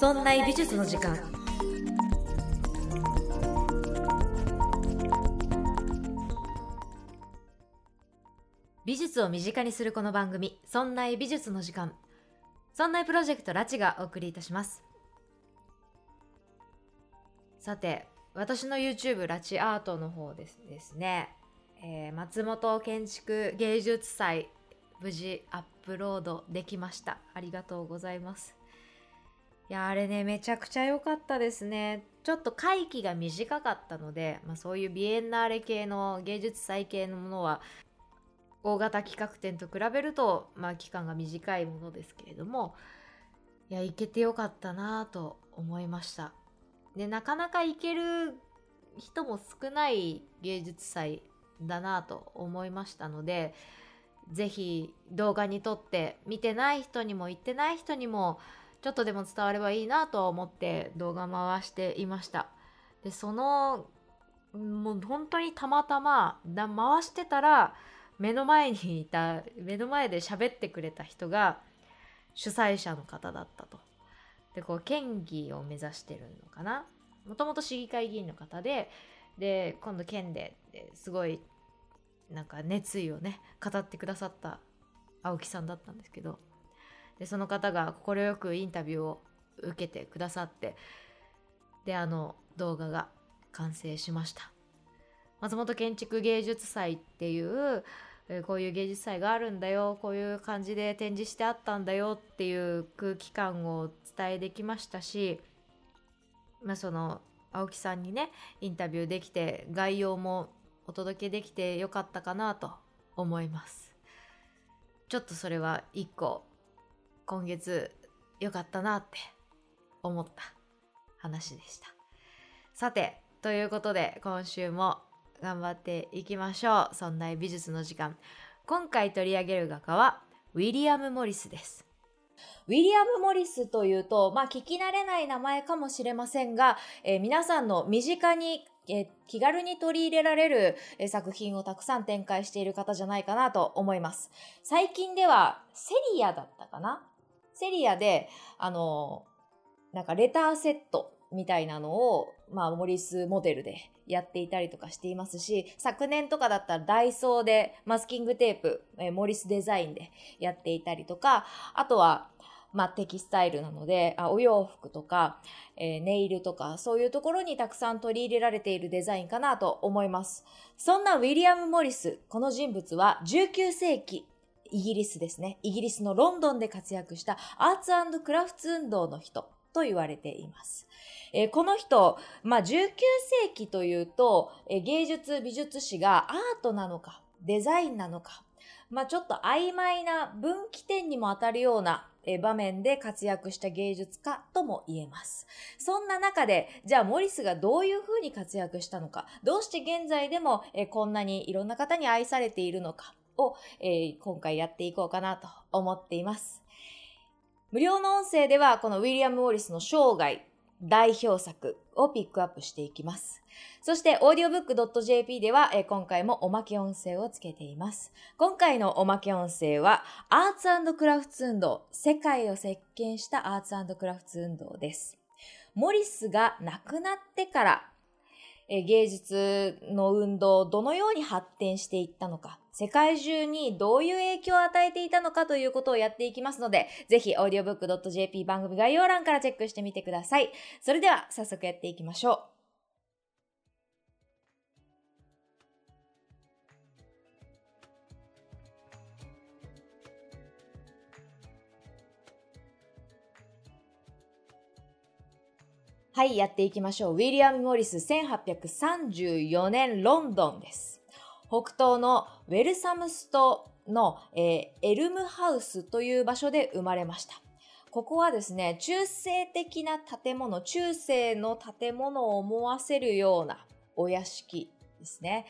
そんな美術の時間。美術を身近にするこの番組「そんな美術の時間」そんなプロジェクトラチがお送りいたします。さて私の YouTube ラチアートの方ですですね、えー松本建築芸術祭無事アップロードできました。ありがとうございます。いやあれねめちゃくちゃ良かったですね。ちょっと会期が短かったので、まあ、そういうビエンナーレ系の芸術祭系のものは大型企画展と比べると、まあ、期間が短いものですけれどもいや行けてよかったなと思いました。でなかなか行ける人も少ない芸術祭だなと思いましたのでぜひ動画に撮って見てない人にも行ってない人にもちょっとでも伝わればいいなと思って動画回していました。でそのもう本当にたまたま回してたら目の前にいた目の前で喋ってくれた人が主催者の方だったと。でこう県議を目指してるのかな。もともと市議会議員の方でで今度県でですごいなんか熱意をね語ってくださった青木さんだったんですけどでその方が快くインタビューを受けてくださってであの動画が完成しました。松本建築芸術祭っていうこういう芸術祭があるんだよこういう感じで展示してあったんだよっていう空気感を伝えできましたし、まあ、その青木さんにねインタビューできて概要もお届けできてよかったかなと思います。ちょっとそれは一個今月良かったなって思った話でした。さてということで今週も頑張っていきましょう。そんな美術の時間。今回取り上げる画家はウィリアム・モリスです。ウィリアム・モリスというと、まあ、聞き慣れない名前かもしれませんが、えー皆さんの身近に、え気軽に取り入れられる、え作品をたくさん展開している方じゃないかなと思います。最近では、セリアだったかな？セリアで、あのなんかレターセットみたいなのを、まあ、モリスモデルでやっていたりとかしていますし、昨年とかだったらダイソーでマスキングテープ、えーモリスデザインでやっていたりとか、あとは、まあ、テキスタイルなので、あお洋服とか、えーネイルとか、そういうところにたくさん取り入れられているデザインかなと思います。そんなウィリアム・モリス、この人物は19世紀、イギリスですね。イギリスのロンドンで活躍したアーツクラフツ運動の人と言われています。えーこの人、まあ、19世紀というと、えー芸術美術史がアートなのか、デザインなのか、まあ、ちょっと曖昧な分岐点にも当たるような場面で活躍した芸術家とも言えます。そんな中で、じゃあモリスがどういう風に活躍したのか、どうして現在でもこんなにいろんな方に愛されているのかを、えー今回やっていこうかなと思っています。無料の音声ではこのウィリアム・モリスの生涯、代表作をピックアップしていきます。そして、audiobook.jp では、えー今回もおまけ音声をつけています。今回のおまけ音声は、アーツクラフツ運動、世界を席巻したアーツクラフツ運動です。モリスが亡くなってから、えー芸術の運動、どのように発展していったのか、世界中にどういう影響を与えていたのかということをやっていきますので、ぜひ audiobook.jp 番組概要欄からチェックしてみてください。それでは早速やっていきましょう。はい、やっていきましょう。ウィリアム・モリス、1834年ロンドンです。北東のウェルサムストの、えーエルムハウスという場所で生まれました。ここはですね、中世的な建物、中世の建物を思わせるようなお屋敷ですね。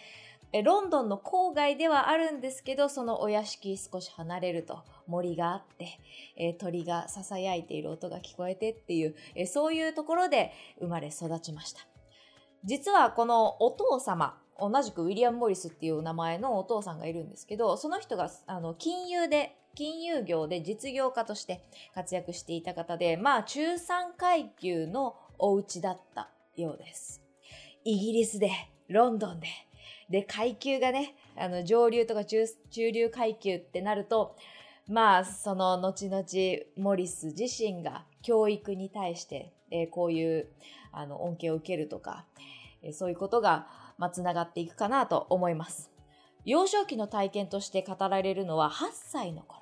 ロンドンの郊外ではあるんですけど、そのお屋敷少し離れると森があって、えー鳥が囁いている音が聞こえてっていう、えーそういうところで生まれ育ちました。実はこのお父様、同じくウィリアム・モリスっていう名前のお父さんがいるんですけど、その人があの金融で、金融業で実業家として活躍していた方で、まあ中産階級のお家だったようです。イギリスで、ロンドンで、で、階級がね、あの上流とか中流階級ってなると、まあ、その後々、モリス自身が教育に対して、えー、こういうあの恩恵を受けるとか、えー、そういうことが、まあ、つながっていくかなと思います。幼少期の体験として語られるのは8歳の頃。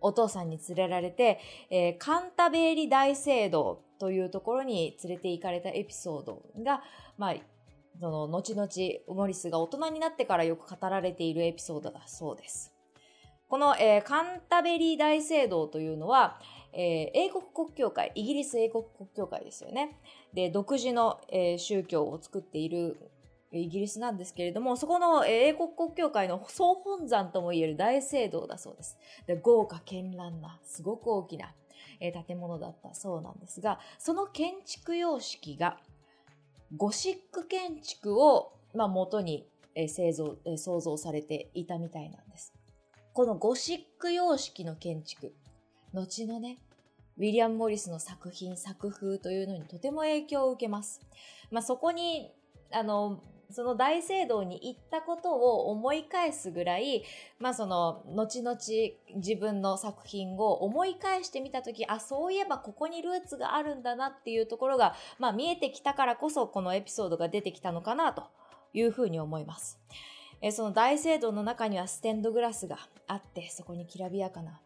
お父さんに連れられて、えー、カンタベーリ大聖堂というところに連れて行かれたエピソードが、まあ、その後々モリスが大人になってからよく語られているエピソードだそうです。この、えー、カンタベリー大聖堂というのは、えー、英国国教会、イギリス英国国教会ですよね。で、独自の、えー、宗教を作っているイギリスなんですけれども、そこの英国国教会の総本山ともいえる大聖堂だそうです。で豪華絢爛な、すごく大きな、建物だったそうなんですが、その建築様式が、ゴシック建築を、まあ、元に、製造、創造されていたみたいなんです。このゴシック様式の建築、後のね、ウィリアム・モリスの作品、作風というのにとても影響を受けます。まあ、そこに、あの、その大聖堂に行ったことを思い返すぐらい、まあその、後々自分の作品を思い返してみたとき、あ、そういえばここにルーツがあるんだなっていうところが、まあ見えてきたからこそこのエピソードが出てきたのかなというふうに思います。えその大聖堂の中にはステンドグラスがあって、そこにきらびやかな、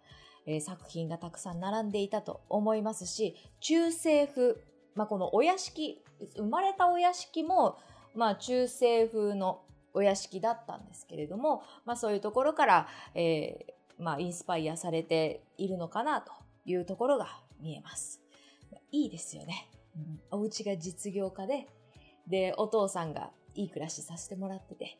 え作品がたくさん並んでいたと思いますし、中世風、まあ、このお屋敷、生まれたお屋敷も、まあ、中世風のお屋敷だったんですけれども、まあ、そういうところから、えー、まあ、インスパイアされているのかなというところが見えます。いいですよね。うん、お家が実業家で、で、お父さんがいい暮らしさせてもらってて、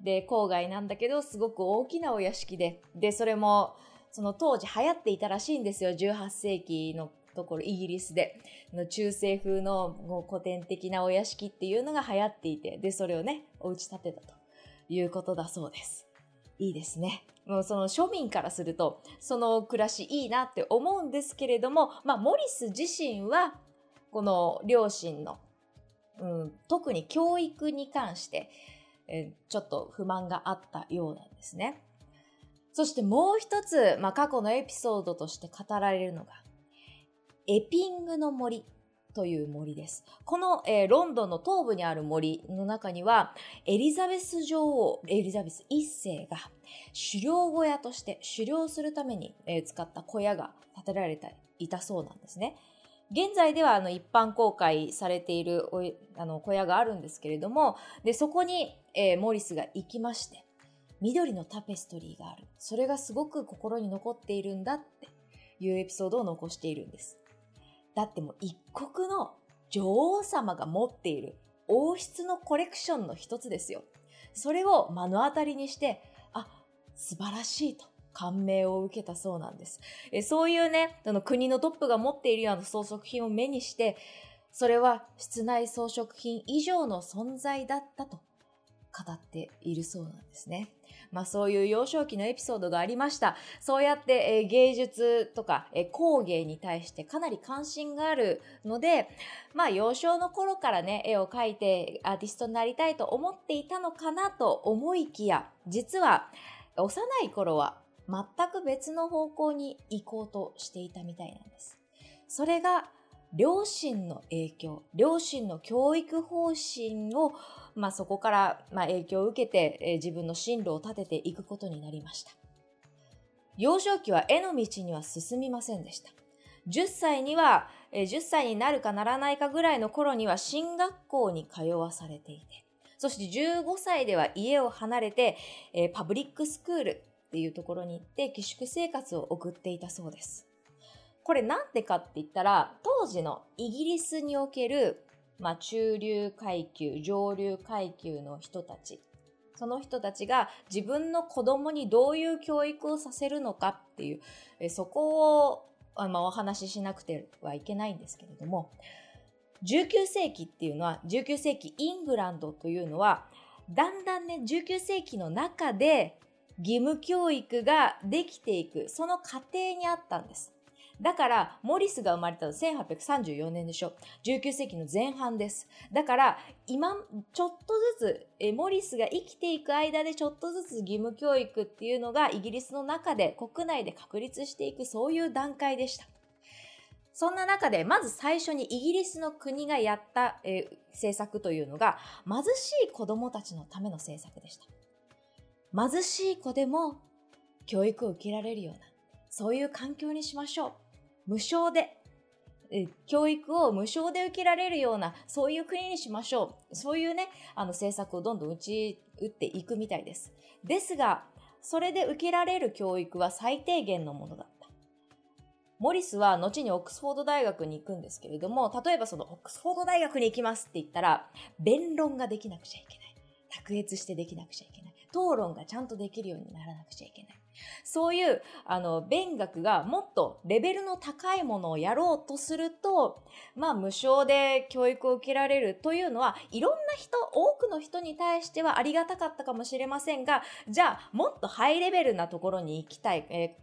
で、郊外なんだけど、すごく大きなお屋敷で、で、それも、その当時流行っていたらしいんですよ。18世紀のところ、イギリスで。の中世風の古典的なお屋敷っていうのが流行っていて、で、それをね、お家建てたということだそうです。いいですね。もうその庶民からすると、その暮らしいいなって思うんですけれども、まあ、モリス自身は、この両親の、うん、特に教育に関して、えちょっと不満があったようなんですね。そしてもう一つ、まあ、過去のエピソードとして語られるのが、エピングの森という森です。この、えー、ロンドンの東部にある森の中には、エリザベス女王、エリザベス一世が狩猟小屋として狩猟するために、えー、使った小屋が建てられていたそうなんですね。現在ではあの一般公開されているあの小屋があるんですけれども、で、そこに、えー、モリスが行きまして、緑のタペストリーがある。それがすごく心に残っているんだっていうエピソードを残しているんです。だってもう一国の女王様が持っている王室のコレクションの一つですよ。それを目の当たりにして、あ、素晴らしいと。感銘を受けたそうなんです。えそういうね、あの国のトップが持っているような装飾品を目にして、それは室内装飾品以上の存在だったと語っているそうなんですね。まあそういう幼少期のエピソードがありました。そうやって、え芸術とか、え工芸に対してかなり関心があるので、まあ幼少の頃からね、絵を描いてアーティストになりたいと思っていたのかなと思いきや、実は幼い頃は全く別の方向に行こうとしていたみたいなんです。それが両親の影響、両親の教育方針を、まあ、そこから、まあ、影響を受けて、えー、自分の進路を立てていくことになりました。幼少期は絵の道には進みませんでした。10歳には、えー、10歳になるかならないかぐらいの頃には進学校に通わされていて、そして15歳では家を離れて、えー、パブリックスクール、っていうところに行って寄宿生活を送っていたそうです。これなんでかって言ったら、当時のイギリスにおける、まあ、中流階級、上流階級の人たち、その人たちが自分の子供にどういう教育をさせるのかっていう、えそこを、まあ、お話ししなくてはいけないんですけれども、19世紀っていうのは、19世紀イングランドというのは、だんだんね、19世紀の中で義務教育ができていく、その過程にあったんです。だから、モリスが生まれたの1834年でしょ。19世紀の前半です。だから、今、ちょっとずつ、えモリスが生きていく間でちょっとずつ義務教育っていうのがイギリスの中で、国内で確立していく、そういう段階でした。そんな中で、まず最初にイギリスの国がやった、えー、政策というのが、貧しい子供たちのための政策でした。貧しい子でも教育を受けられるような、そういう環境にしましょう。無償で、教育を無償で受けられるような、そういう国にしましょう。そういうね、あの政策をどんどん打ち打っていくみたいです。ですが、それで受けられる教育は最低限のものだった。モリスは後にオックスフォード大学に行くんですけれども、例えばそのオックスフォード大学に行きますって言ったら、弁論ができなくちゃいけない。卓越してできなくちゃいけない。討論がちゃんとできるようにならなくちゃいけない。そういう、あの、勉学がもっとレベルの高いものをやろうとすると、まあ、無償で教育を受けられるというのは、いろんな人、多くの人に対してはありがたかったかもしれませんが、じゃあ、もっとハイレベルなところに行きたい、えー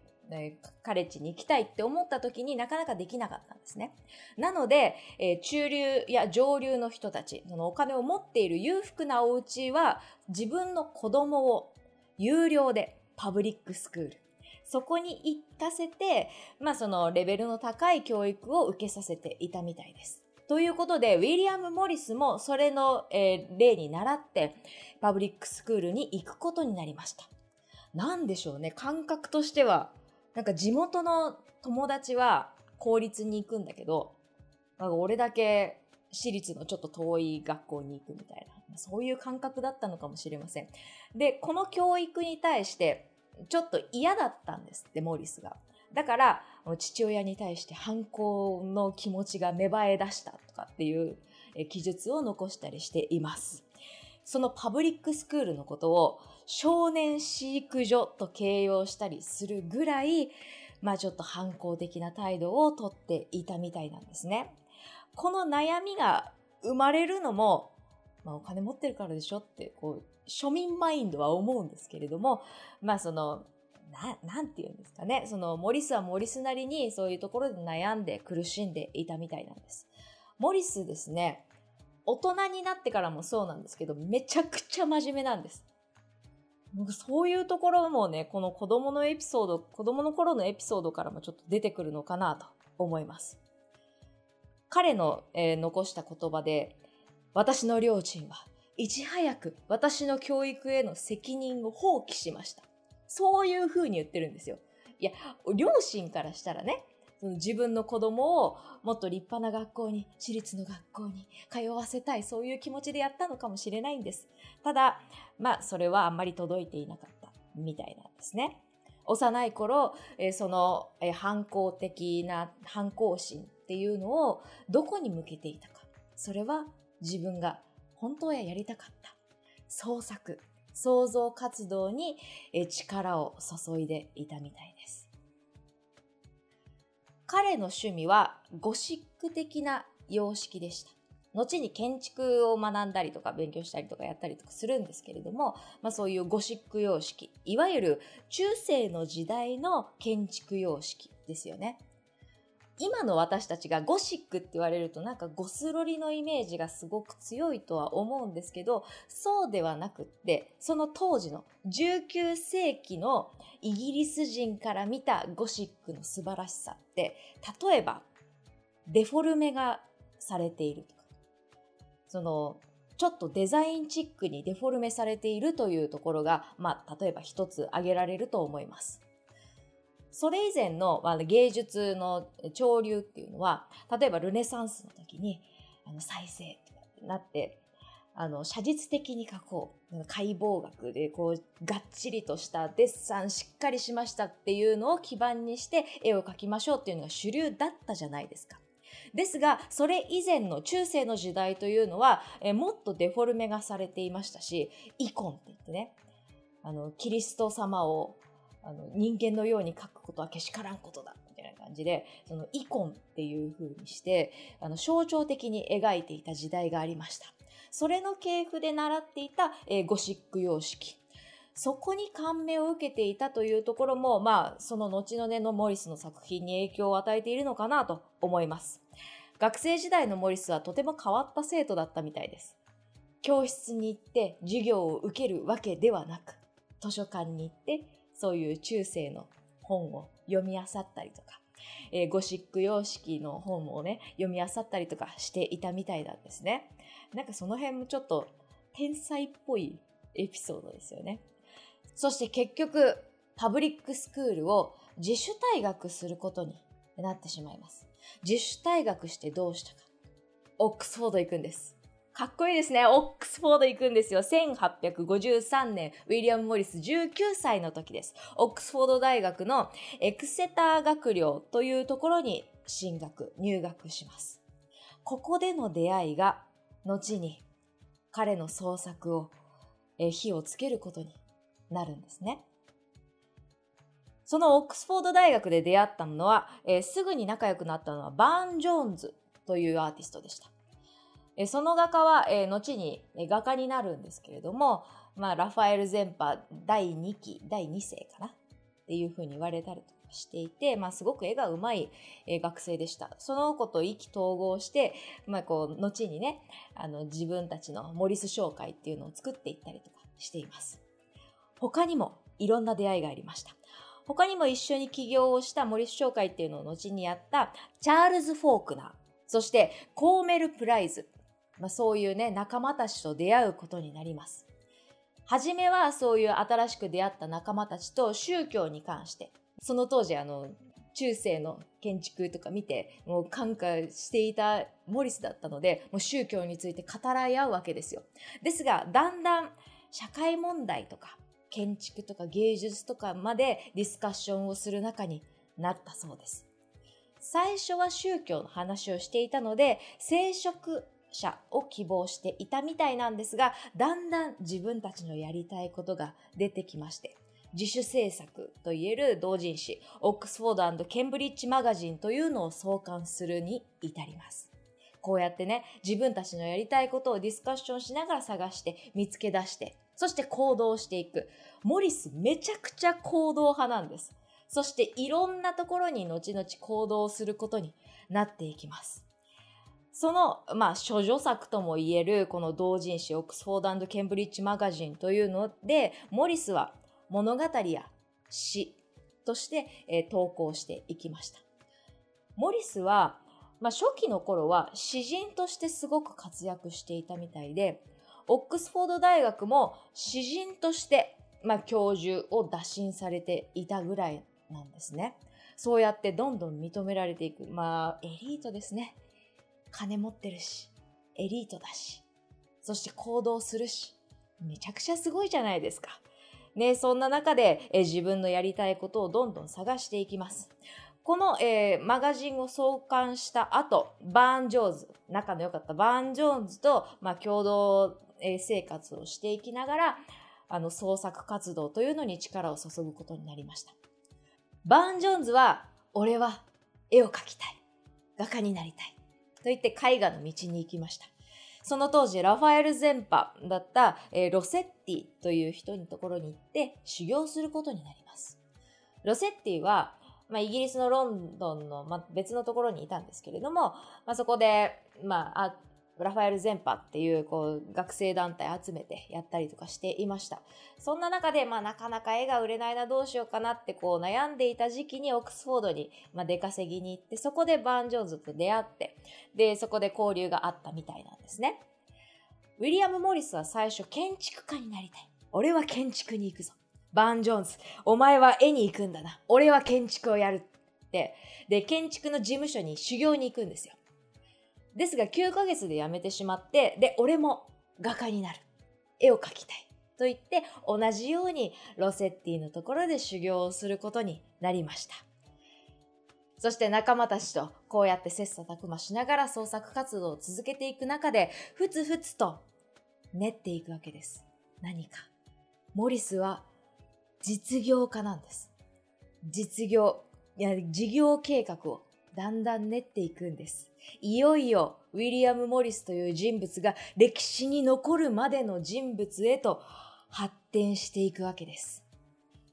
カレッジに行きたいって思った時になかなかできなかったんですね。なので、えー、中流や上流の人たち、そのお金を持っている裕福なお家は自分の子供を有料でパブリックスクール。そこに行かせて、まあそのレベルの高い教育を受けさせていたみたいです。ということで、ウィリアム・モリスもそれの、えー、例に倣って、パブリックスクールに行くことになりました。なんでしょうね、感覚としては、なんか地元の友達は公立に行くんだけど、なんか俺だけ私立のちょっと遠い学校に行くみたいな、そういう感覚だったのかもしれません。で、この教育に対して、ちょっと嫌だったんですって、モーリスが。だから、父親に対して反抗の気持ちが芽生え出したとかっていう記述を残したりしています。そのパブリックスクールのことを少年飼育所と形容したりするぐらい、まあちょっと反抗的な態度をとっていたみたいなんですね。この悩みが生まれるのも、まあお金持ってるからでしょって、こう、庶民マインドは思うんですけれども、まあその、な、なんて言うんですかね。その、モリスはモリスなりにそういうところで悩んで苦しんでいたみたいなんです。モリスですね、大人になってからもそうなんですけど、めちゃくちゃ真面目なんです。そういうところもね、この子供のエピソード、子供の頃のエピソードからもちょっと出てくるのかなと思います。彼の、えー、残した言葉で、私の両親はいち早く私の教育への責任を放棄しました。そういう風に言ってるんですよ。いや、両親からしたらね、その自分の子供をもっと立派な学校に、私立の学校に通わせたい、そういう気持ちでやったのかもしれないんです。ただ、まあ、それはあんまり届いていなかったみたいなんですね。幼い頃、えその、え反抗的な反抗心っていうのをどこに向けていたか。それは自分が本当はやりたかった創作、創造活動に力を注いでいたみたいです。彼の趣味はゴシック的な様式でした。後に建築を学んだりとか勉強したりとかやったりとかするんですけれども、まあそういうゴシック様式、いわゆる中世の時代の建築様式ですよね。今の私たちがゴシックって言われるとなんかゴスロリのイメージがすごく強いとは思うんですけど、そうではなくって、その当時の19世紀のイギリス人から見たゴシックの素晴らしさって、例えばデフォルメがされているとか、そのちょっとデザインチックにデフォルメされているというところが、まあ、例えば一つ挙げられると思います。それ以前の、芸術の潮流っていうのは、例えばルネサンスの時に、あの再生となって、あの、写実的に描こう。解剖学で、こう、がっちりとしたデッサンしっかりしましたっていうのを基盤にして絵を描きましょうっていうのが主流だったじゃないですか。ですが、それ以前の中世の時代というのは、えもっとデフォルメがされていましたし、イコンって言ってね、あの、キリスト様をあの人間のように書くことはけしからんことだみたいな感じでそのイコンっていう風にしてあの象徴的に描いていた時代がありましたそれの系譜で習っていた、えーゴシック様式。そこに感銘を受けていたというところも、まあ、その後のねのモリスの作品に影響を与えているのかなと思います。学生時代のモリスはとても変わった生徒だったみたいです。教室に行って授業を受けるわけではなく、図書館に行ってそういう中世の本を読み漁ったりとか、えーゴシック様式の本をね、読み漁ったりとかしていたみたいなんですね。なんかその辺もちょっと天才っぽいエピソードですよね。そして結局、パブリックスクールを自主退学することになってしまいます。自主退学してどうしたか。オックスフォード行くんです。かっこいいですね。オックスフォード行くんですよ。1853年、ウィリアム・モリス19歳の時です。オックスフォード大学のエクセター学寮というところに進学、入学します。ここでの出会いが、後に彼の創作を、え火をつけることになるんですね。そのオックスフォード大学で出会ったのは、えーすぐに仲良くなったのはバーン・ジョーンズというアーティストでした。えその画家は、え後に画家になるんですけれども、まあ、ラファエル・ゼンパ第2期、第2世かな？っていうふうに言われたりとかしていて、まあ、すごく絵がうまい、え学生でした。その子と意気投合して、まあ、こう、後にね、あの、自分たちのモリス商会っていうのを作っていったりとかしています。他にもいろんな出会いがありました。他にも一緒に起業をしたモリス商会っていうのを後にやったチャールズ・フォークナー、そしてコーメル・プライス、まあ、そういうね、仲間たちと出会うことになります。はじめはそういう新しく出会った仲間たちと宗教に関して、その当時あの、中世の建築とか見て、もう感化していたモリスだったので、もう宗教について語らい合うわけですよ。ですが、だんだん社会問題とか、建築とか芸術とかまでディスカッションをする中になったそうです。最初は宗教の話をしていたので、聖職者を希望していたみたいなんですが、だんだん自分たちのやりたいことが出てきまして、自主制作といえる同人誌、オックスフォードケンブリッジマガジンというのを創刊するに至ります。こうやってね、自分たちのやりたいことをディスカッションしながら探して、見つけ出して、そして行動していく。モリスめちゃくちゃ行動派なんです。そしていろんなところに後々行動することになっていきます。その、まあ、諸女作とも言える、この同人誌、オックスフォードケンブリッジマガジンというので、モリスは物語や詩として、えー投稿していきました。モリスは、まあ、初期の頃は詩人としてすごく活躍していたみたいで、オックスフォード大学も詩人として、まあ、教授を打診されていたぐらいなんですね。そうやってどんどん認められていく。まあ、エリートですね。金持ってるし、エリートだし、そして行動するし、めちゃくちゃすごいじゃないですか。ね、そんな中で、え自分のやりたいことをどんどん探していきます。この、えーマガジンを創刊した後、バーン・ジョーンズ、仲の良かったバーン・ジョーンズと、まあ、共同、えー生活をしていきながら、あの、創作活動というのに力を注ぐことになりました。バーン・ジョーンズは、俺は絵を描きたい。画家になりたい。と言って絵画の道に行きました。その当時、ラファエル・ゼンパだった、えーロセッティという人のところに行って修行することになります。ロセッティは、まあ、イギリスのロンドンの、まあ、別のところにいたんですけれども、まあ、そこで、ま、あラファエル・ゼンパっていうこう学生団体集めてやったりとかしていました。そんな中で、まあ、なかなか絵が売れないな、どうしようかなってこう悩んでいた時期にオックスフォードに、まあ、出稼ぎに行って、そこでバーン・ジョーンズと出会って、で、そこで交流があったみたいなんですね。ウィリアム・モリスは最初建築家になりたい。俺は建築に行くぞ。バーン・ジョーンズ、お前は絵に行くんだな。俺は建築をやるって。で、建築の事務所に修行に行くんですよ。ですが9ヶ月で辞めてしまって、で、俺も画家になる。絵を描きたい。と言って、同じようにロセッティのところで修行をすることになりました。そして仲間たちとこうやって切磋琢磨しながら創作活動を続けていく中で、ふつふつと練っていくわけです。何か。モリスは実業家なんです。実業、いや、事業計画をだんだん練っていくんです。いよいよウィリアム・モリスという人物が歴史に残るまでの人物へと発展していくわけです。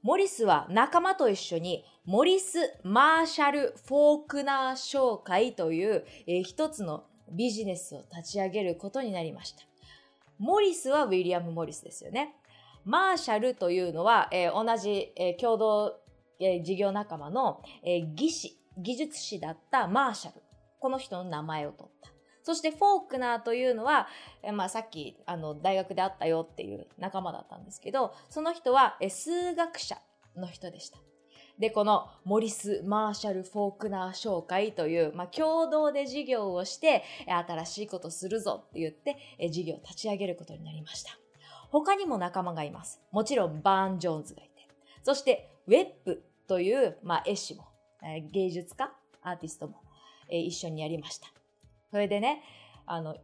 モリスは仲間と一緒にモリス・マーシャル・フォークナー商会という、えー一つのビジネスを立ち上げることになりました。モリスはウィリアム・モリスですよね。マーシャルというのは、えー同じ、えー共同、えー事業仲間の、え技師、技術士だったマーシャル。この人の名前を取った。そしてフォークナーというのは、まあ、さっきあの大学で会ったよっていう仲間だったんですけど、その人は、数学者の人でした。で、このモリス・マーシャル・フォークナー商会という、まあ、共同で事業をして、新しいことするぞって言って、事業を立ち上げることになりました。他にも仲間がいます。もちろんバーン・ジョーンズがいて。そして、ウェップという、まあ、絵師も、芸術家、アーティストも、え一緒にやりました。それでね、あの、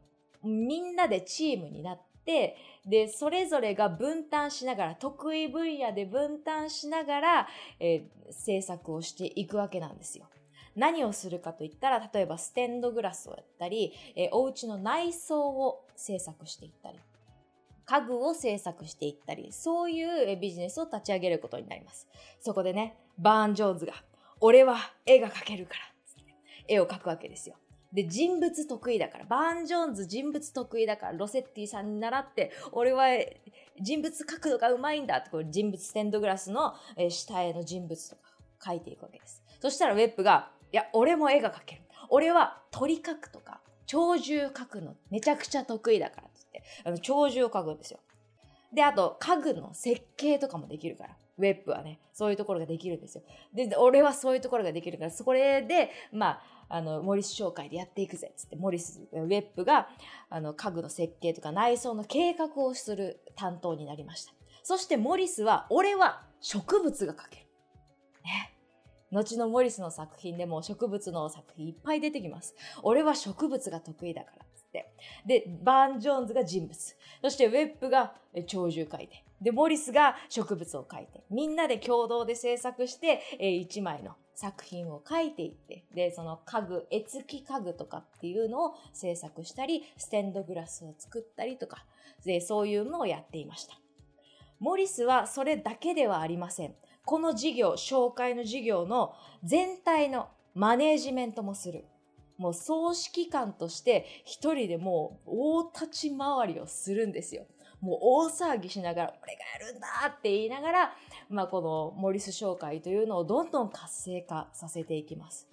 みんなでチームになって、で、それぞれが分担しながら、得意分野で分担しながら、えー制作をしていくわけなんですよ。何をするかといったら、例えばステンドグラスをやったり、えーお家の内装を制作していったり、家具を制作していったり、そういうビジネスを立ち上げることになります。そこでね、バーン・ジョーンズが、俺は絵が描けるから、絵を描くわけですよ。で、人物得意だから、バーン・ジョーンズ人物得意だから、ロセッティさんに習って、俺は人物描くのがうまいんだって、こう人物ステンドグラスの下絵の人物とか描いていくわけです。そしたらウェップが、いや、俺も絵が描ける。俺は鳥描くとか、鳥獣描くのめちゃくちゃ得意だからって言って、あの鳥獣を描くんですよ。で、あと、家具の設計とかもできるから。ウェップはね、そういうところができるんですよ。で、俺はそういうところができるから、それで、まあ、あの、モリス商会でやっていくぜ、つって、モリス、ウェップが、あの、家具の設計とか内装の計画をする担当になりました。そして、モリスは、俺は植物が描ける。ね。後のモリスの作品でも植物の作品いっぱい出てきます。俺は植物が得意だから、つって。で、バーン・ジョーンズが人物。そしてウェップがえ鳥獣描いて。で、モリスが植物を描いて。みんなで共同で制作して、えー一枚の作品を描いていって。で、その家具、絵付き家具とかっていうのを制作したり、ステンドグラスを作ったりとか、で、そういうのをやっていました。モリスはそれだけではありません。この事業、紹介の事業の全体のマネージメントもする。もう総指揮官として一人でもう大立ち回りをするんですよ。もう大騒ぎしながら、俺がやるんだって言いながら、まあこのモリス商会というのをどんどん活性化させていきます。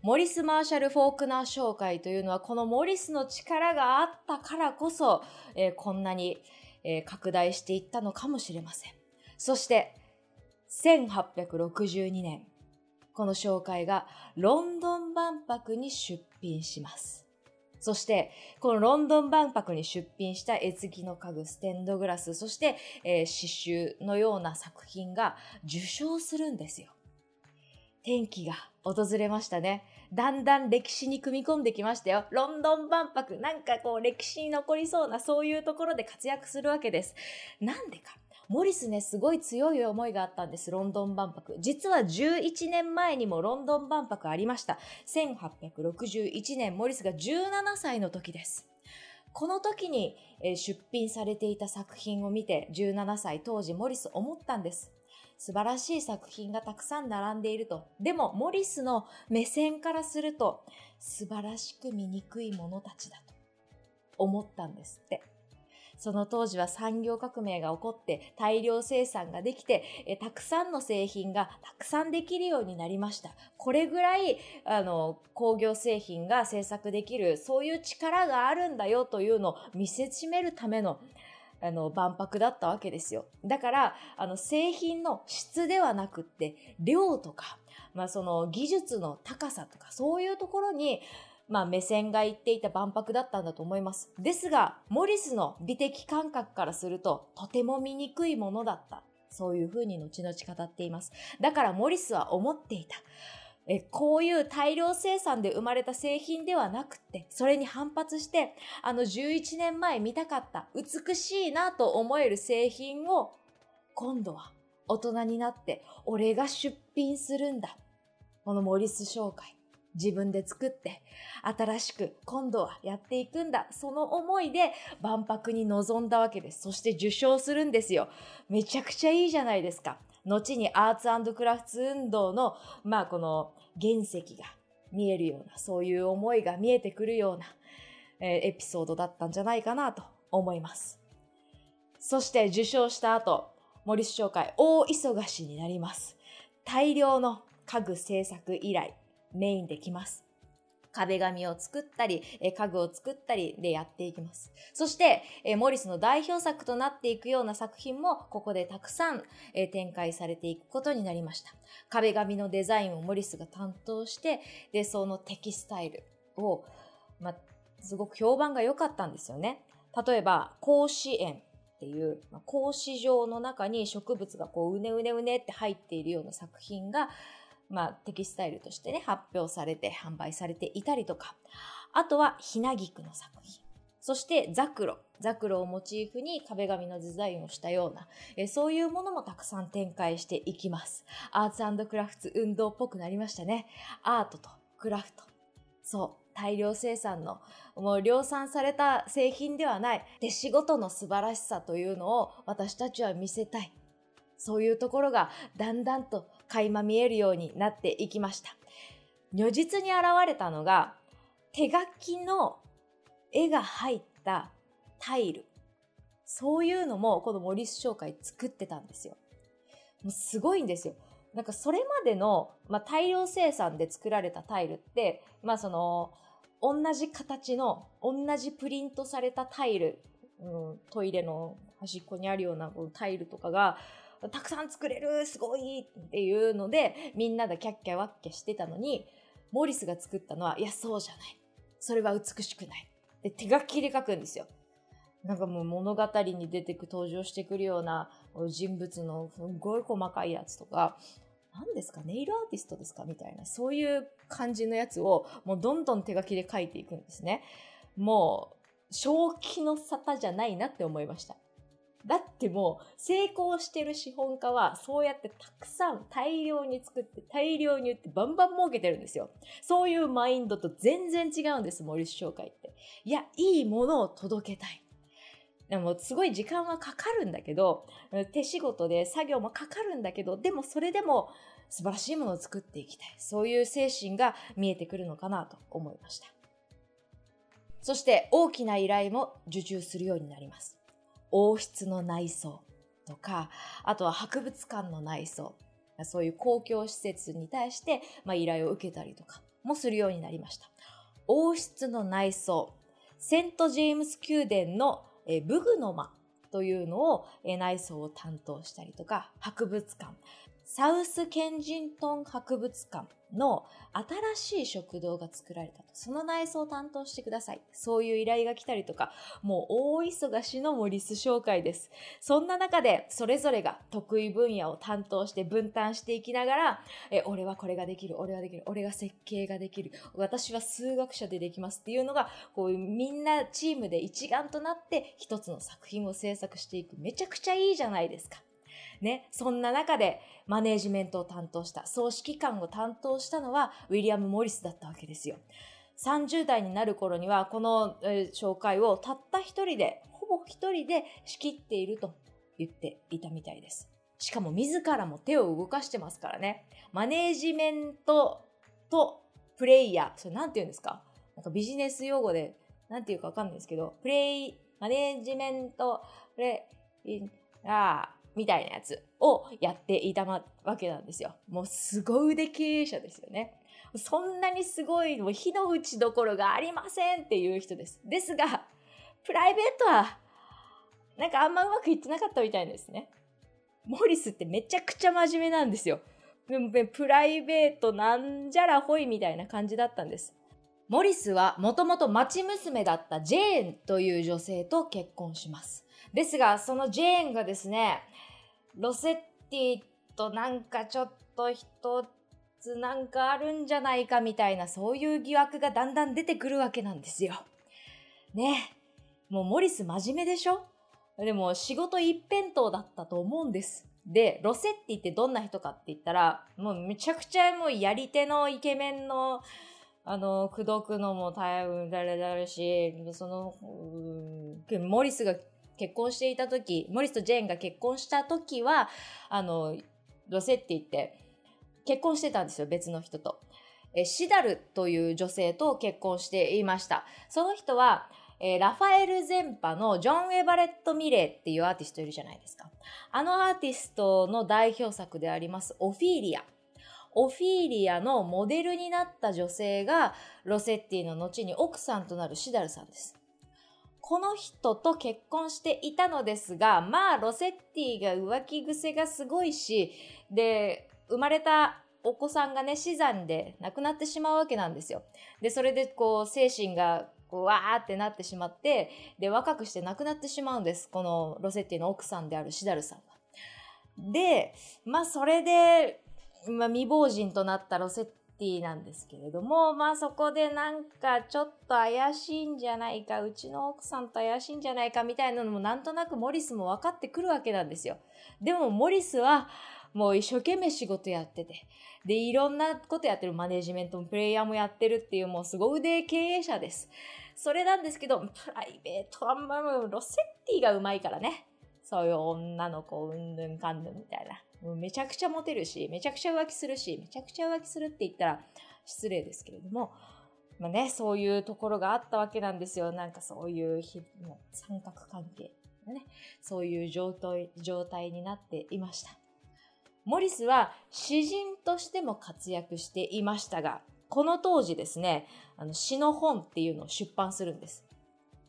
モリス・マーシャル・フォークナー商会というのはこのモリスの力があったからこそ、えーこんなに、えー拡大していったのかもしれません。そして、1862年、この紹介がロンドン万博に出品します。そして、このロンドン万博に出品した絵付きの家具、ステンドグラス、そして、えー刺繍のような作品が受賞するんですよ。転機が訪れましたね。だんだん歴史に組み込んできましたよ。ロンドン万博、なんかこう歴史に残りそうなそういうところで活躍するわけです。なんでか。モリスね、すごい強い思いがあったんです、ロンドン万博。実は11年前にもロンドン万博ありました。1861年、モリスが17歳の時です。この時に、出品されていた作品を見て、17歳当時モリス思ったんです。素晴らしい作品がたくさん並んでいると。でも、モリスの目線からすると、素晴らしく醜いものたちだと思ったんですって。その当時は産業革命が起こって大量生産ができて、えたくさんの製品がたくさんできるようになりました。これぐらい、あの、工業製品が製作できる、そういう力があるんだよというのを見せしめるための、あの、万博だったわけですよ。だから、あの、製品の質ではなくって、量とか、まあ、その技術の高さとか、そういうところに、まあ、目線がいっていた万博だったんだと思います。ですが、モリスの美的感覚からすると、とても醜いものだった。そういうふうに後々語っています。だからモリスは思っていた。えこういう大量生産で生まれた製品ではなくって、それに反発して、あの11年前見たかった美しいなと思える製品を、今度は大人になって、俺が出品するんだ。このモリス商会。自分で作って、新しく今度はやっていくんだ。その思いで万博に臨んだわけです。そして受賞するんですよ。めちゃくちゃいいじゃないですか。後にアーツクラフト運動の、まあこの原石が見えるような、そういう思いが見えてくるような、えーエピソードだったんじゃないかなと思います。そして受賞した後、モリス商会大忙しになります。大量の家具制作依頼、メインできます。壁紙を作ったり、家具を作ったりでやっていきます。そして、モリスの代表作となっていくような作品も、ここでたくさん、展開されていくことになりました。壁紙のデザインをモリスが担当して、で、そのテキスタイルを、まあ、すごく評判が良かったんですよね。例えば、甲子園っていう、まあ、格子状の中に植物がこう、うねうねうねって入っているような作品が、まあ、テキスタイルとしてね、発表されて販売されていたりとか、あとは、ひなぎくの作品。そして、ザクロ。ザクロをモチーフに壁紙のデザインをしたような、えそういうものもたくさん展開していきます。アーツクラフト運動っぽくなりましたね。アートとクラフト。そう。大量生産の、もう量産された製品ではない、手仕事の素晴らしさというのを私たちは見せたい。そういうところがだんだんと垣間見えるようになっていきました。如実に現れたのが、手書きの絵が入ったタイル。そういうのもこのモリス商会作ってたんですよ。もうすごいんですよ。なんかそれまでの、まあ、大量生産で作られたタイルって、まあその、同じ形の、同じプリントされたタイル、うん、トイレの端っこにあるようなタイルとかが、たくさん作れるすごいっていうので、みんなでキャッキャワッキャしてたのに、モリスが作ったのは、いや、そうじゃない。それは美しくない。で、手書きで書くんですよ。なんかもう物語に出てく、登場してくるような人物のすごい細かいやつとか、何ですかネイルアーティストですか？みたいな、そういう感じのやつをもうどんどん手書きで書いていくんですね。もう、正気の沙汰じゃないなって思いました。だってもう、成功してる資本家は、そうやってたくさん大量に作って、大量に売ってバンバン儲けてるんですよ。そういうマインドと全然違うんです、森市商会って。いや、いいものを届けたい。でも、すごい時間はかかるんだけど、手仕事で作業もかかるんだけど、でもそれでも素晴らしいものを作っていきたい。そういう精神が見えてくるのかなと思いました。そして大きな依頼も受注するようになります。王室の内装とか、あとは博物館の内装、そういう公共施設に対して、まあ、依頼を受けたりとかもするようになりました。王室の内装、セント・ジェームス宮殿のえブグの間というのを内装を担当したりとか、博物館、サウスケンジントン博物館の新しい食堂が作られたと。その内装を担当してください。そういう依頼が来たりとか、もう大忙しのモリス紹介です。そんな中で、それぞれが得意分野を担当して分担していきながら、え、俺はこれができる、俺はできる、俺が設計ができる、私は数学者でできますっていうのが、こういうみんなチームで一丸となって一つの作品を制作していく。めちゃくちゃいいじゃないですか。ね、そんな中でマネージメントを担当した、総指揮官を担当したのはウィリアム・モリスだったわけですよ。30代になる頃にはこの、紹介をたった一人で、ほぼ一人で仕切っていると言っていたみたいです。しかも自らも手を動かしてますからね。マネージメントとプレイヤー、それなんて言うんですか？なんかビジネス用語で、なんて言うかわかんないですけど、プレイ、マネージメント、プレイ、あーみたいなやつをやっていたわけなんですよ。もう凄腕経営者ですよね。そんなにすごい、もう火の打ちどころがありませんっていう人です。ですが、プライベートは、なんかあんまうまくいってなかったみたいですね。モリスってめちゃくちゃ真面目なんですよ。でもプライベートなんじゃらほいみたいな感じだったんです。モリスはもともと町娘だったジェーンという女性と結婚します。ですが、そのジェーンがですね、ロセッティとなんかちょっと一つなんかあるんじゃないかみたいなそういう疑惑がだんだん出てくるわけなんですよ。ねもうモリス真面目でしょ？でも仕事一辺倒だったと思うんです。で、ロセッティってどんな人かって言ったら、もうめちゃくちゃもうやり手のイケメンのあの、口説くのも大変だれだるし、その、うんモリスが結婚していた時、モリスとジェーンが結婚した時は、あの、ロセッティって結婚してたんですよ、別の人と。えシダルという女性と結婚していました。その人は、え、ラファエル・ゼンパのジョン・エバレット・ミレーっていうアーティストいるじゃないですか。あのアーティストの代表作でありますオフィーリア。オフィーリアのモデルになった女性がロセッティの後に奥さんとなるシダルさんです。この人と結婚していたのですが、まあ、ロセッティが浮気癖がすごいし、で、生まれたお子さんがね、死産で亡くなってしまうわけなんですよ。で、それでこう、精神がこう、わーってなってしまって、で、若くして亡くなってしまうんです。このロセッティの奥さんであるシダルさんは。で、まあ、それで、まあ、未亡人となったロセッティなんですけれども、まあそこでなんかちょっと怪しいんじゃないか、うちの奥さんと怪しいんじゃないかみたいなのもなんとなくモリスも分かってくるわけなんですよ。でもモリスはもう一生懸命仕事やってて、で、いろんなことやってるマネジメントもプレイヤーもやってるっていうもう凄腕経営者です。それなんですけど、プライベートはまロセッティがうまいからね。そういう女の子うんぬんかんぬんみたいな。めちゃくちゃモテるし、めちゃくちゃ浮気するし、めちゃくちゃ浮気するって言ったら失礼ですけれども、まあね、そういうところがあったわけなんですよ。なんかそういう三角関係、ね、そういう状態状態になっていました。モリスは詩人としても活躍していましたが、この当時ですね、あの詩の本っていうのを出版するんです。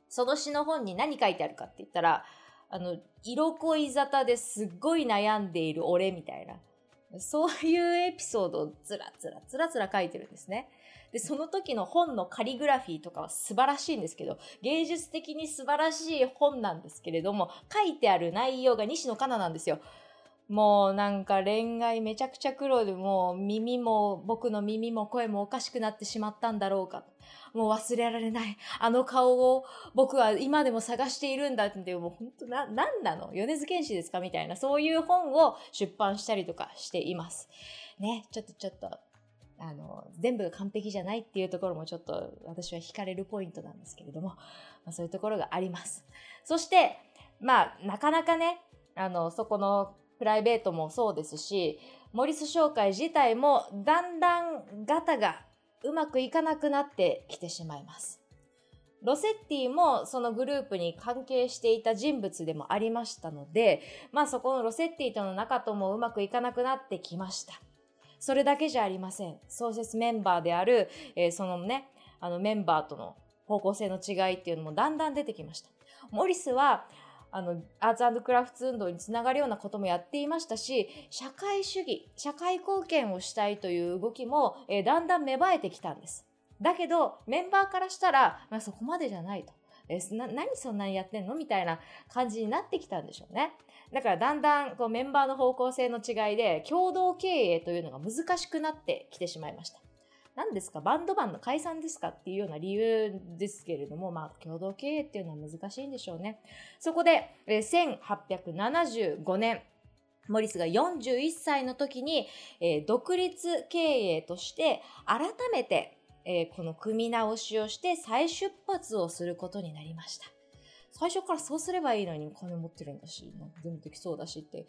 その詩の本に何書いてあるかって言ったら、あの、色恋沙汰ですっごい悩んでいる俺みたいな、そういうエピソードをつらつらつらつら書いてるんですね。で、その時の本のカリグラフィーとかは素晴らしいんですけど、芸術的に素晴らしい本なんですけれども、書いてある内容が西野カナなんですよ。もうなんか恋愛めちゃくちゃ黒でもう耳も僕の耳も声もおかしくなってしまったんだろうか。もう忘れられない。あの顔を僕は今でも探しているんだって、もう本当な、なんなの？米津玄師ですか？みたいな、そういう本を出版したりとかしています。ね、ちょっとちょっと、あの、全部が完璧じゃないっていうところもちょっと私は惹かれるポイントなんですけれども、まあ、そういうところがあります。そして、まあ、なかなかね、あの、そこのプライベートもそうですし、モリス商会自体もだんだんガタがうまくいかなくなってきてしまいます。ロセッティもそのグループに関係していた人物でもありましたので、まあそこのロセッティとの仲ともうまくいかなくなってきました。それだけじゃありません。創設メンバーである、えー、そのね、あのメンバーとの方向性の違いっていうのもだんだん出てきました。モリスは、あの、アーツクラフト運動につながるようなこともやっていましたし、社会主義、社会貢献をしたいという動きも、えー、だんだん芽生えてきたんです。だけど、メンバーからしたら、まあ、そこまでじゃないと。え、な、何そんなにやってんの？みたいな感じになってきたんでしょうね。だからだんだんこうメンバーの方向性の違いで共同経営というのが難しくなってきてしまいました。何ですか？バンドマンの解散ですか？っていうような理由ですけれども、まあ、共同経営っていうのは難しいんでしょうね。そこで、え、1875年、モリスが41歳の時に、え、独立経営として改めて、え、この組み直しをして再出発をすることになりました。最初からそうすればいいのに金持ってるんだし、全部できそうだしって、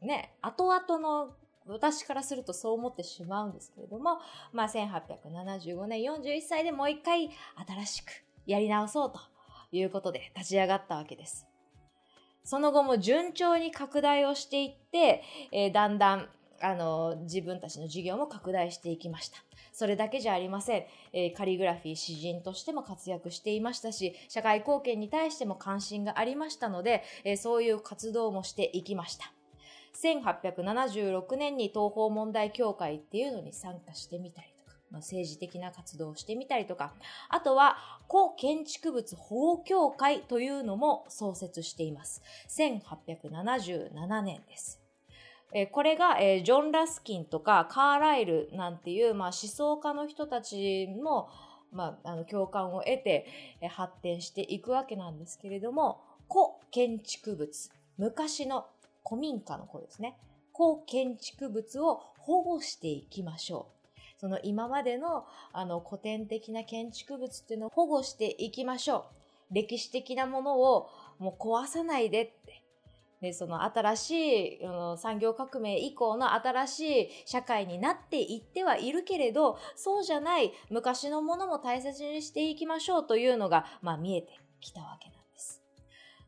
ね、後々の私からするとそう思ってしまうんですけれども、まあ、1875年41歳でもう一回新しくやり直そうということで立ち上がったわけです。その後も順調に拡大をしていって、えー、だんだんあの自分たちの事業も拡大していきました。それだけじゃありません。えー、カリグラフィー詩人としても活躍していましたし、社会貢献に対しても関心がありましたので、えー、そういう活動もしていきました。1876年に東方問題協会っていうのに参加してみたりとか、まあ、政治的な活動をしてみたりとか、あとは古建築物保護協会というのも創設しています。1877年です。これが、ジョン・ラスキンとかカーライルなんていう、まあ、思想家の人たちも、まあ、あの共感を得て発展していくわけなんですけれども、古建築物、昔の古民家の子ですね。古建築物を保護していきましょう。その今までのあの古典的な建築物っていうのを保護していきましょう。歴史的なものをもう壊さないでって。で、その新しいあの産業革命以降の新しい社会になっていってはいるけれど、そうじゃない昔のものも大切にしていきましょうというのが、まあ見えてきたわけなんです。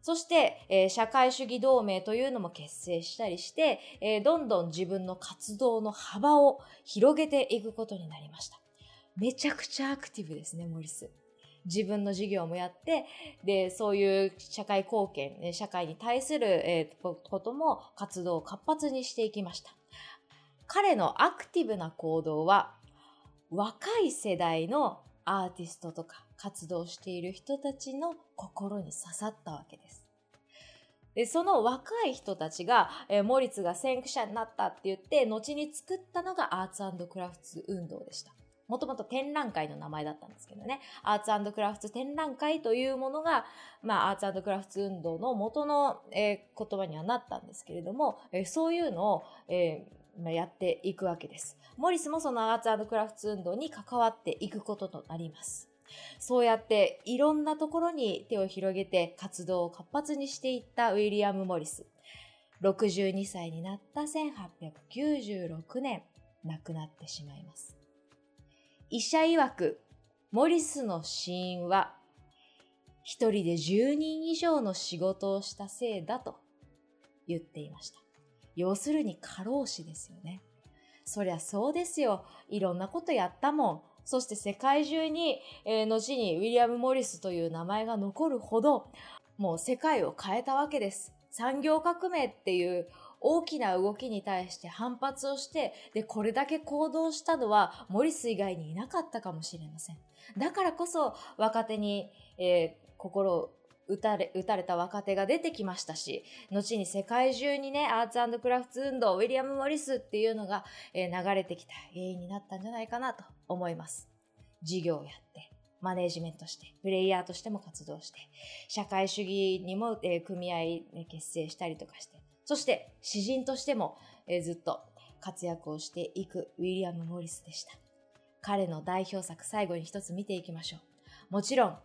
そして、えー社会主義同盟というのも結成したりして、えーどんどん自分の活動の幅を広げていくことになりました。めちゃくちゃアクティブですね、モリス。自分の事業もやって、で、そういう社会貢献、社会に対する、えーことも活動を活発にしていきました。彼のアクティブな行動は、若い世代のアーティストとか活動している人たちの心に刺さったわけです。で、その若い人たちが、えーモリツが先駆者になったって言って、後に作ったのがアーツクラフト運動でした。もともと展覧会の名前だったんですけどね。アーツクラフト展覧会というものが、まあ、アーツクラフト運動の元の、えー言葉にはなったんですけれども、えーそういうのを、えーやっていくわけです。モリスもそのアーツクラフト運動に関わっていくこととなります。そうやっていろんなところに手を広げて活動を活発にしていったウィリアム・モリス。62歳になった1896年、亡くなってしまいます。医者曰く、モリスの死因は、一人で10人以上の仕事をしたせいだと言っていました。要するに過労死ですよね。そりゃそうですよ。いろんなことやったもん。そして世界中に、えー後にウィリアム・モリスという名前が残るほど、もう世界を変えたわけです。産業革命っていう大きな動きに対して反発をして、で、これだけ行動したのはモリス以外にいなかったかもしれません。だからこそ若手に、えー心を打たれ、打たれた若手が出てきましたし、後に世界中にね、アーツクラフト運動、ウィリアム・モリスっていうのが、えー流れてきた原因になったんじゃないかなと思います。事業をやって、マネージメントして、プレイヤーとしても活動して、社会主義にも、えー組合、結成したりとかして、そして詩人としても、えーずっと活躍をしていくウィリアム・モリスでした。彼の代表作最後に一つ見ていきましょう。もちろん、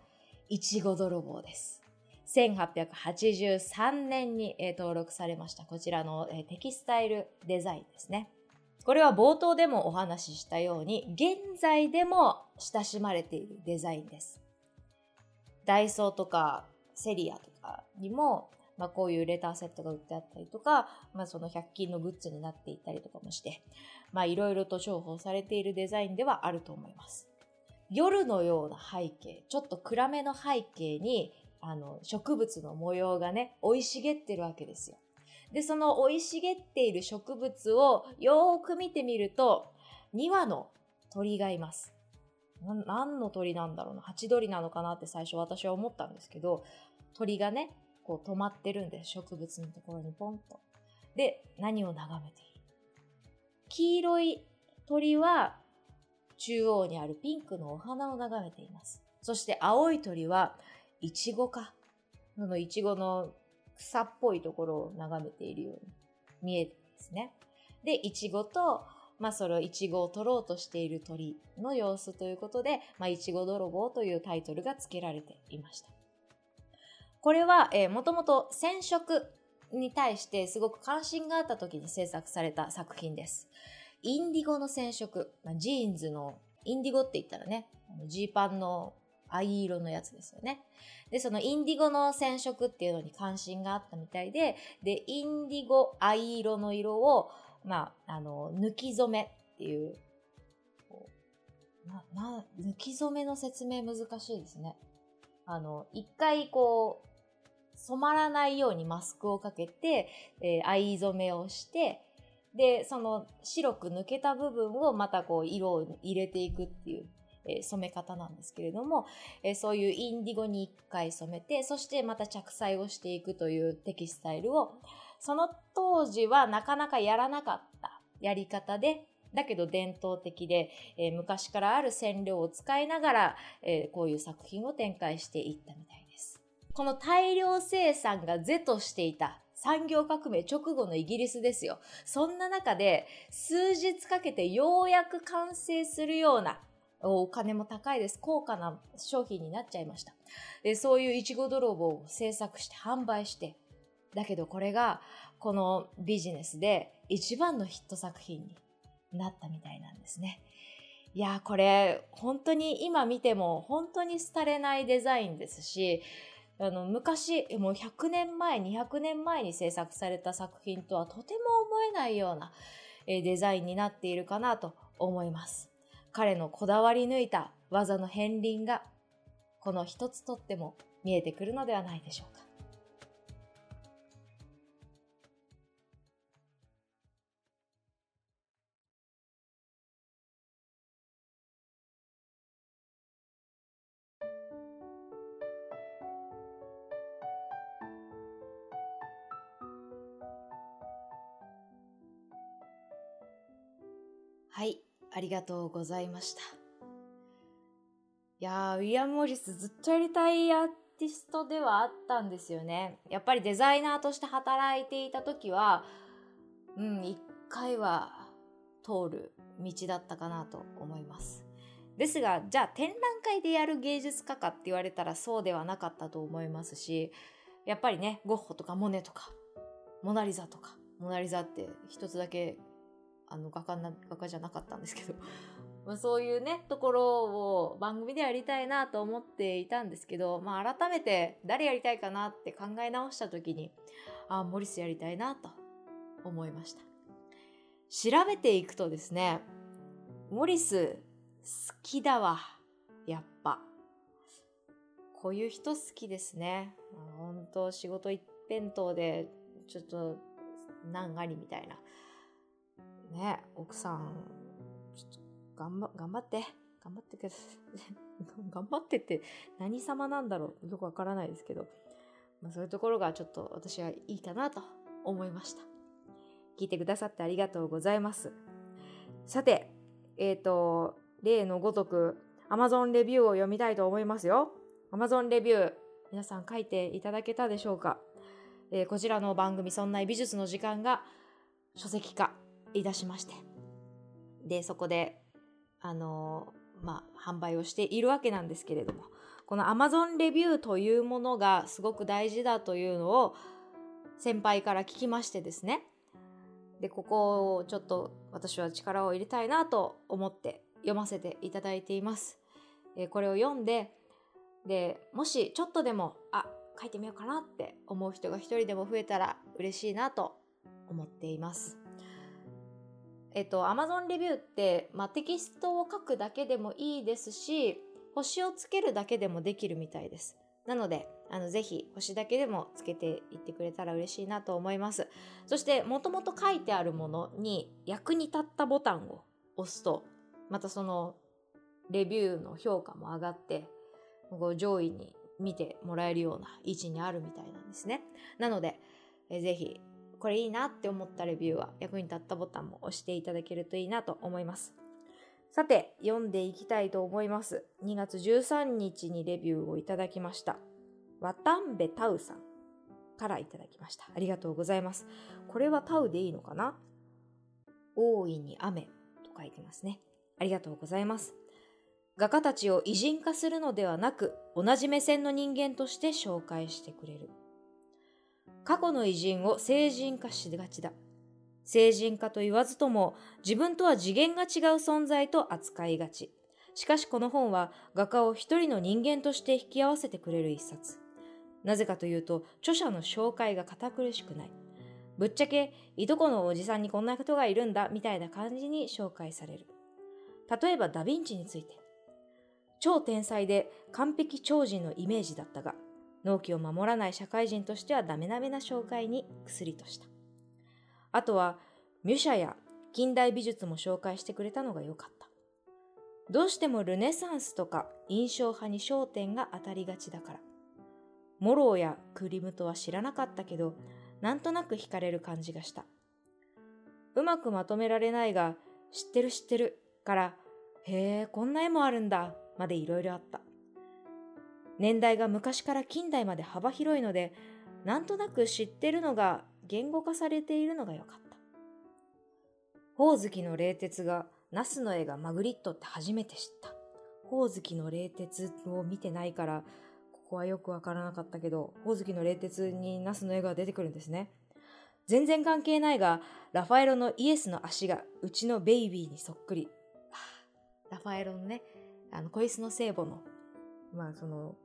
いちご泥棒です。1883年に、登録されました。こちらの、テキスタイルデザインですね。これは冒頭でもお話ししたように、現在でも親しまれているデザインです。ダイソーとかセリアとかにも、まあ、こういうレターセットが売ってあったりとか、まあ、その100均のグッズになっていたりとかもして、いろいろと重宝されているデザインではあると思います。夜のような背景、ちょっと暗めの背景に、あの、植物の模様がね、生い茂ってるわけですよ。で、その生い茂っている植物をよーく見てみると、2羽の鳥がいます。何の鳥なんだろうな。ハチドリなのかなって最初私は思ったんですけど、鳥がね、こう止まってるんで。植物のところにポンと。で、何を眺めている？黄色い鳥は中央にあるピンクのお花を眺めています。そして青い鳥はイチゴか。そのイチゴの草っぽいところを眺めているように見えるんですね。で、イチゴと、まあ、それをイチゴを取ろうとしている鳥の様子ということで、まあ、イチゴ泥棒というタイトルが付けられていました。これは、えー、もともと染色に対してすごく関心があった時に制作された作品です。インディゴの染色、まあ、ジーンズの、インディゴって言ったらね、ジーパンの藍色のやつですよね。で、そのインディゴの染色っていうのに関心があったみたいで、で、インディゴ藍色の色を、まあ、あの、抜き染めっていう、こうな、な、抜き染めの説明難しいですね。あの、一回こう、染まらないようにマスクをかけて、えー藍染めをして、で、その白く抜けた部分をまたこう色を入れていくっていう、えー染め方なんですけれども、えーそういうインディゴに一回染めて、そしてまた着彩をしていくというテキスタイルを、その当時はなかなかやらなかったやり方で、だけど伝統的で、えー昔からある染料を使いながら、えこういう作品を展開していったみたいです。この大量生産が是としていた産業革命直後のイギリスですよ。そんな中で数日かけてようやく完成するようなお金も高いです。高価な商品になっちゃいました。でそういういちご泥棒を制作して販売して、だけどこれがこのビジネスで一番のヒット作品になったみたいなんですね。いやこれ本当に今見ても本当に廃れないデザインですしあの昔もう100年前200年前に制作された作品とはとても思えないようなデザインになっているかなと思います彼のこだわり抜いた技の片鱗がこの一つとっても見えてくるのではないでしょうか。はい、ありがとうございました。いやー、ウィリアム・モリスずっとやりたいアーティストではあったんですよね。やっぱりデザイナーとして働いていた時は、うん、一回は通る道だったかなと思います。ですが、じゃあ展覧会でやる芸術家かって言われたらそうではなかったと思いますし、やっぱりね、ゴッホとかモネとか、モナリザとか、モナリザって一つだけあの画家な画家じゃなかったんですけど。まあそういうねところを番組でやりたいなと思っていたんですけど、まあ、改めて誰やりたいかなって考え直した時にあモリスやりたいなと思いました。調べていくとですねモリス好きだわやっぱ。こういう人好きですね。本当仕事一辺倒でちょっと難ありみたいな。ね、奥さん、ちょっと頑張頑張って、頑張ってください。頑張ってって何様なんだろうよくわからないですけど、まあ、そういうところがちょっと私はいいかなと思いました。聞いてくださってありがとうございます。さて、えっ、ー、と、例のごとく Amazon レビューを読みたいと思いますよ。Amazon レビュー、皆さん書いていただけたでしょうか、えー、こちらの番組、そんな美術の時間が書籍化いたしまして。で、そこで、あの、まあ、販売をしているわけなんですけれども、この Amazon レビューというものがすごく大事だというのを先輩から聞きましてですね。で、ここをちょっと私は力を入れたいなと思って読ませていただいています。えこれを読んで、で、もしちょっとでも、あ、書いてみようかなって思う人が一人でも増えたら嬉しいなと思っています。えっと、Amazon レビューって、まあ、テキストを書くだけでもいいですし、星をつけるだけでもできるみたいです。なので、あの、ぜひ、星だけでもつけていってくれたら嬉しいなと思います。そして、もともと書いてあるものに役に立ったボタンを押すと、またその、レビューの評価も上がって、こう上位に見てもらえるような位置にあるみたいなんですね。なので、えぜひこれいいなって思ったレビューは役に立ったボタンも押していただけるといいなと思います。さて、読んでいきたいと思います。2月13日にレビューをいただきました。ワタンベタウさんからいただきました。ありがとうございます。これはタウでいいのかな？大いに雨と書いてますね。ありがとうございます。画家たちを偉人化するのではなく、同じ目線の人間として紹介してくれる。過去の偉人を成人化しがちだ。成人化と言わずとも自分とは次元が違う存在と扱いがち。しかしこの本は画家を一人の人間として引き合わせてくれる一冊。なぜかというと著者の紹介が堅苦しくない。ぶっちゃけいとこのおじさんにこんな人がいるんだみたいな感じに紹介される。例えばダヴィンチについて。超天才で完璧超人のイメージだったが、納期を守らない社会人としてはダメダメな紹介に薬とした。あとは、ミュシャや近代美術も紹介してくれたのが良かった。どうしてもルネサンスとか印象派に焦点が当たりがちだから。モローやクリムトは知らなかったけど、なんとなく惹かれる感じがした。うまくまとめられないが、知ってる知ってるから、へえ、こんな絵もあるんだ、までいろいろあった。年代が昔から近代まで幅広いので、なんとなく知ってるのが言語化されているのが良かった。ほおずきの冷徹がナスの絵がマグリットって初めて知った。ほおずきの冷徹を見てないから、ここはよくわからなかったけど、ほおずきの冷徹にナスの絵が出てくるんですね。全然関係ないが、ラファエロのイエスの足がうちのベイビーにそっくり。はあラファエロのね、あの、小椅子の聖母の、まあその、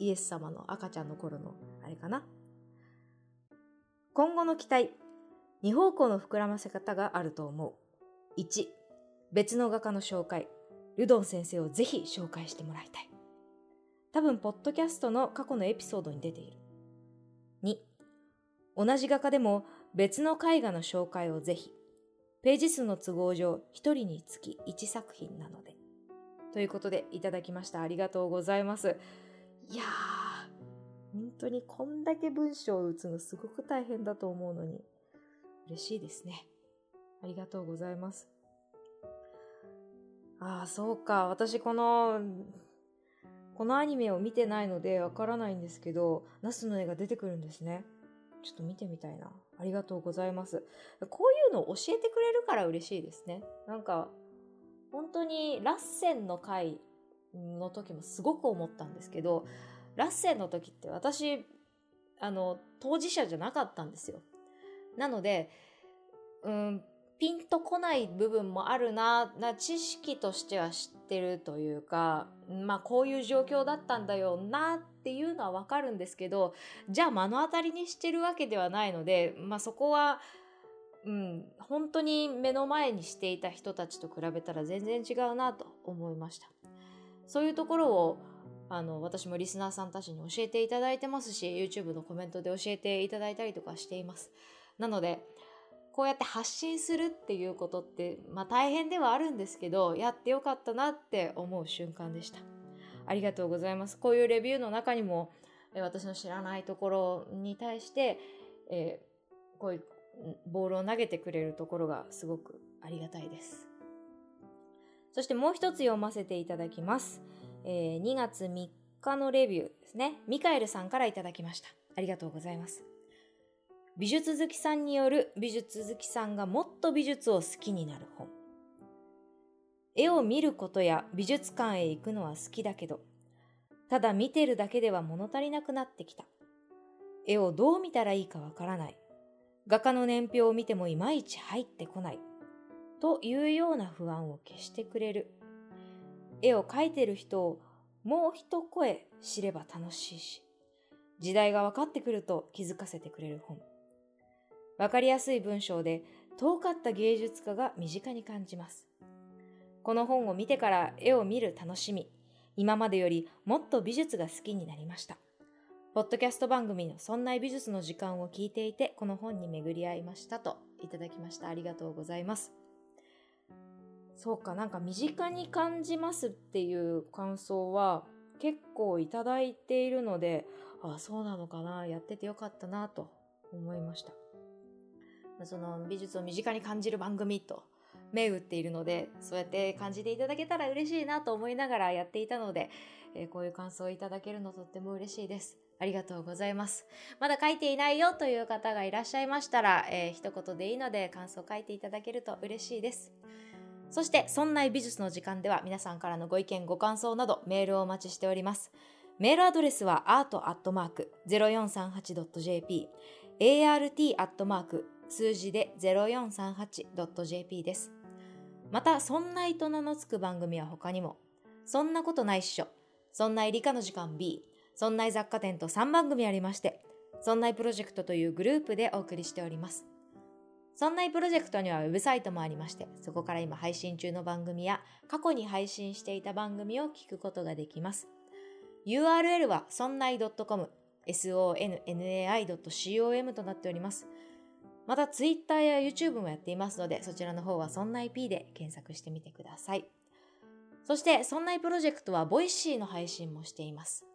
イエス様の赤ちゃんの頃の、あれかな。今後の期待。二方向の膨らませ方があると思う。1、別の画家の紹介。ルドン先生をぜひ紹介してもらいたい。多分、ポッドキャストの過去のエピソードに出ている。2、同じ画家でも別の絵画の紹介をぜひ。ページ数の都合上、一人につき1作品なので。ということで、いただきました。ありがとうございます。いやー、本当にこんだけ文章を打つのすごく大変だと思うのに、嬉しいですね。ありがとうございます。ああ、そうか。私この、このアニメを見てないのでわからないんですけど、ナスの絵が出てくるんですね。ちょっと見てみたいな。ありがとうございます。こういうのを教えてくれるから嬉しいですね。なんか、本当にラッセンの回の時もすごく思ったんですけど、ラッセンの時って私、あの、当事者じゃなかったんですよ。なので、うん、ピンとこない部分もあるな、な知識としては知ってるというか、まあこういう状況だったんだよなっていうのはわかるんですけど、じゃあ目の当たりにしてるわけではないので、まあそこは、うん、本当に目の前にしていた人たちと比べたら全然違うなと思いました。そういうところをあの私もリスナーさんたちに教えていただいてますし YouTube のコメントで教えていただいたりとかしています。なのでこうやって発信するっていうことってまあ大変ではあるんですけどやってよかったなって思う瞬間でした。ありがとうございます。こういうレビューの中にもえ私の知らないところに対して、えーこういうボールを投げてくれるところがすごくありがたいです。そしてもう一つ読ませていただきますえー2月3日のレビューですね。ミカエルさんからいただきました。ありがとうございます。美術好きさんによる美術好きさんがもっと美術を好きになる本。絵を見ることや美術館へ行くのは好きだけど、ただ見てるだけでは物足りなくなってきた。絵をどう見たらいいかわからない。画家の年表を見てもいまいち入ってこない。というような不安を消してくれる。絵を描いてる人をもう一声知れば楽しいし、時代が分かってくると気づかせてくれる本。分かりやすい文章で遠かった芸術家が身近に感じます。この本を見てから絵を見る楽しみ、今までよりもっと美術が好きになりました。ポッドキャスト番組のそんな美術の時間を聞いていて、この本に巡り合いましたといただきました。ありがとうございます。そうか、なんか身近に感じますっていう感想は結構いただいているので、あそうなのかな、やっててよかったなと思いました。その美術を身近に感じる番組と銘打っているので、そうやって感じていただけたら嬉しいなと思いながらやっていたので、えーこういう感想をいただけるのとっても嬉しいです。ありがとうございます。まだ書いていないよという方がいらっしゃいましたら、えー一言でいいので感想を書いていただけると嬉しいです。そして、そんな美術の時間では皆さんからのご意見、ご感想などメールをお待ちしております。メールアドレスは art.0438.jp、art. 数字で 0438.jp です。また、そんないと名の付く番組は他にも、そんなことないっしょ、そんない理科の時間 B、そんない雑貨店と3番組ありまして、そんないプロジェクトというグループでお送りしております。そんなプロジェクトにはウェブサイトもありまして、そこから今配信中の番組や過去に配信していた番組を聞くことができます。URL はそんない .com、sonnai.com となっております。また Twitter や YouTube もやっていますので、そちらの方はそんない P で検索してみてください。そして、そんなプロジェクトはボイシーの配信もしています。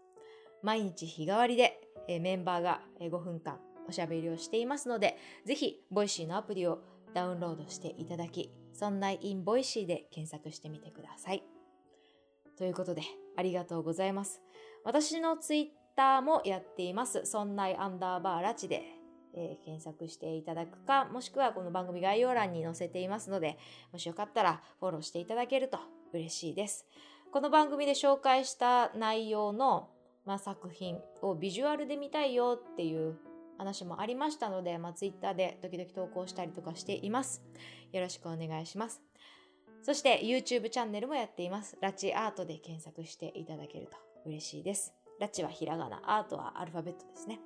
毎日日替わりでメンバーが5分間おしゃべりをしていますので、ぜひ、ボイシーのアプリをダウンロードしていただき、そんない in ボイシーで検索してみてください。ということで、ありがとうございます。私のツイッターもやっています。そんなアンダーバーラチで、えー検索していただくか、もしくはこの番組概要欄に載せていますので、もしよかったらフォローしていただけると嬉しいです。この番組で紹介した内容の、まあ、作品をビジュアルで見たいよっていう話もありましたので、まあ、Twitter で時々投稿したりとかしています。よろしくお願いします。そして YouTube チャンネルもやっています。ラチアートで検索していただけると嬉しいです。ラチはひらがな、アートはアルファベットですね。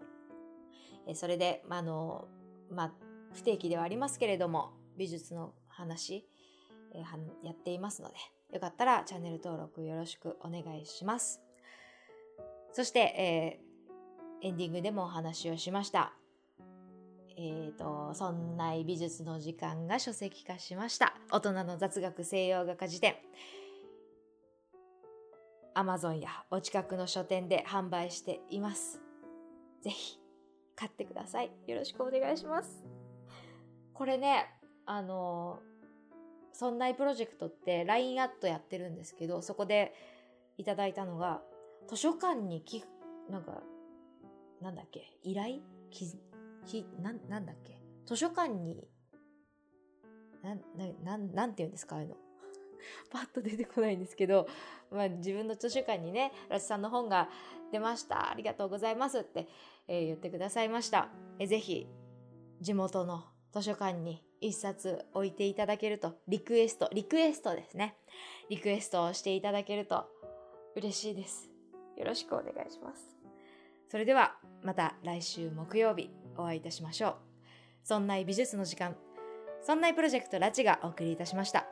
えそれで、まあの、まあ、不定期ではありますけれども、美術の話、えはやっていますので、よかったらチャンネル登録よろしくお願いします。そして、えーエンディングでもお話をしました。えっ、と、そんな美術の時間が書籍化しました。大人の雑学西洋画家辞典。Amazon やお近くの書店で販売しています。ぜひ買ってください。よろしくお願いします。これね、あの、そんないプロジェクトって LINE アットやってるんですけど、そこでいただいたのが、図書館に寄付、なんか、なんだっけ、依頼？き、き、な、なんだっけ、図書館に、な、な、な、なんて言うんですか、ああいうの。パッと出てこないんですけど、まあ自分の図書館にね、ラチさんの本が出ました。ありがとうございますって、えー言ってくださいました。えーぜひ、地元の図書館に一冊置いていただけると、リクエスト、リクエストですね。リクエストをしていただけると嬉しいです。よろしくお願いします。それでは、また来週木曜日お会いいたしましょう。そんな美術の時間、そんなプロジェクトラチがお送りいたしました。